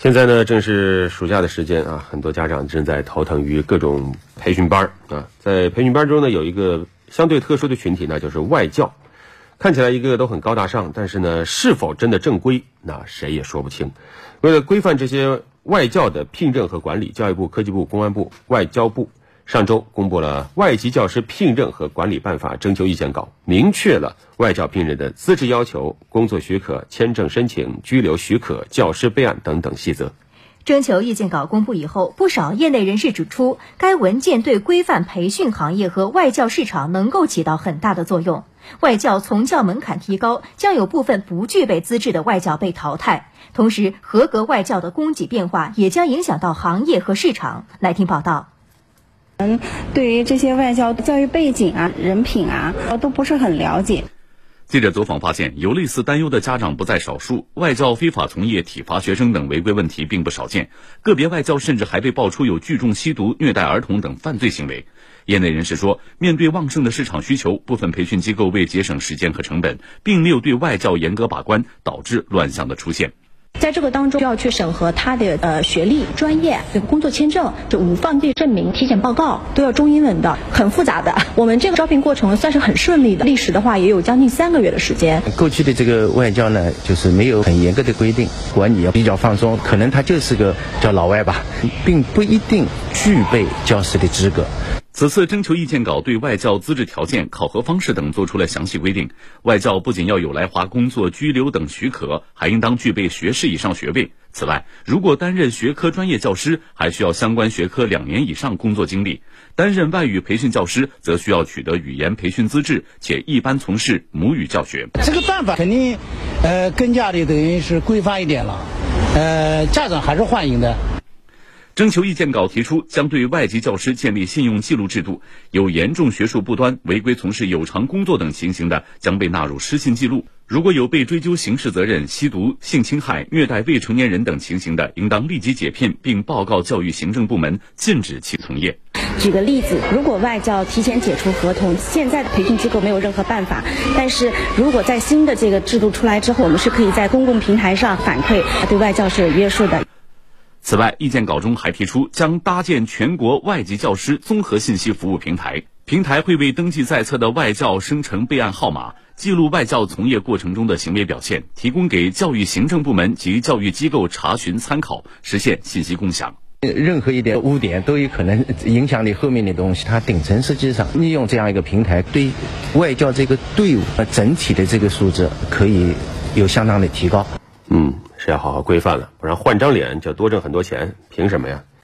现在呢，正是暑假的时间啊，很多家长正在头疼于各种培训班啊。在培训班中呢，有一个相对特殊的群体，呢就是外教。看起来一个个都很高大上，但是呢，是否真的正规，那谁也说不清。为了规范这些外教的聘任和管理，教育部、科技部、公安部、外交部上周公布了《外籍教师聘任和管理办法》征求意见稿，明确了外教聘任的资质要求、工作许可、签证申请、居留许可、教师备案等等细则。征求意见稿公布以后，不少业内人士指出，该文件对规范培训行业和外教市场能够起到很大的作用。外教从教门槛提高，将有部分不具备资质的外教被淘汰。同时，合格外教的供给变化也将影响到行业和市场。来听报道。嗯，对于这些外教教育背景啊、人品啊，都不是很了解。记者走访发现，有类似担忧的家长不在少数。外教非法从业、体罚学生等违规问题并不少见，个别外教甚至还被爆出有聚众吸毒、虐待儿童等犯罪行为。业内人士说，面对旺盛的市场需求，部分培训机构为节省时间和成本，并没有对外教严格把关，导致乱象的出现。在这个当中，要去审核他的呃学历、专业、工作签证、这无犯罪证明、体检报告，都要中英文的，很复杂的。我们这个招聘过程算是很顺利的，历时的话也有将近三个月的时间。过去的这个外教呢，就是没有很严格的规定，管理要比较放松，可能他就是个叫老外吧，并不一定具备教师的资格。此次征求意见稿对外教资质条件、考核方式等作出了详细规定。外教不仅要有来华工作、居留等许可，还应当具备学士以上学位。此外，如果担任学科专业教师，还需要相关学科两年以上工作经历；担任外语培训教师，则需要取得语言培训资质，且一般从事母语教学。这个办法肯定，呃，更加的等于是规范一点了，呃，家长还是欢迎的。征求意见稿提出，将对外籍教师建立信用记录制度，有严重学术不端、违规从事有偿工作等情形的，将被纳入失信记录。如果有被追究刑事责任、吸毒、性侵害、虐待未成年人等情形的，应当立即解聘，并报告教育行政部门，禁止其从业。举个例子，如果外教提前解除合同，现在的培训机构没有任何办法；但是如果在新的这个制度出来之后，我们是可以在公共平台上反馈，对外教是有约束的。此外，意见稿中还提出，将搭建全国外籍教师综合信息服务平台，平台会为登记在册的外教生成备案号码，记录外教从业过程中的行为表现，提供给教育行政部门及教育机构查询参考，实现信息共享。任何一点污点都有可能影响你后面的东西。它顶层设计上利用这样一个平台，对外教这个队伍整体的这个素质可以有相当的提高。嗯。是要好好规范了，不然换张脸就多挣很多钱，凭什么呀？